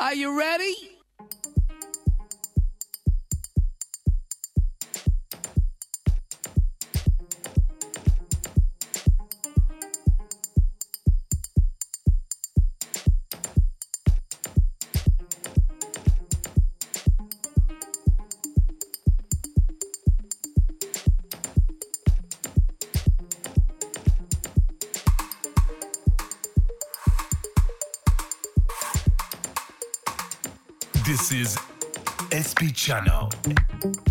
Are you ready? Channel.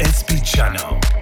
SP Channel.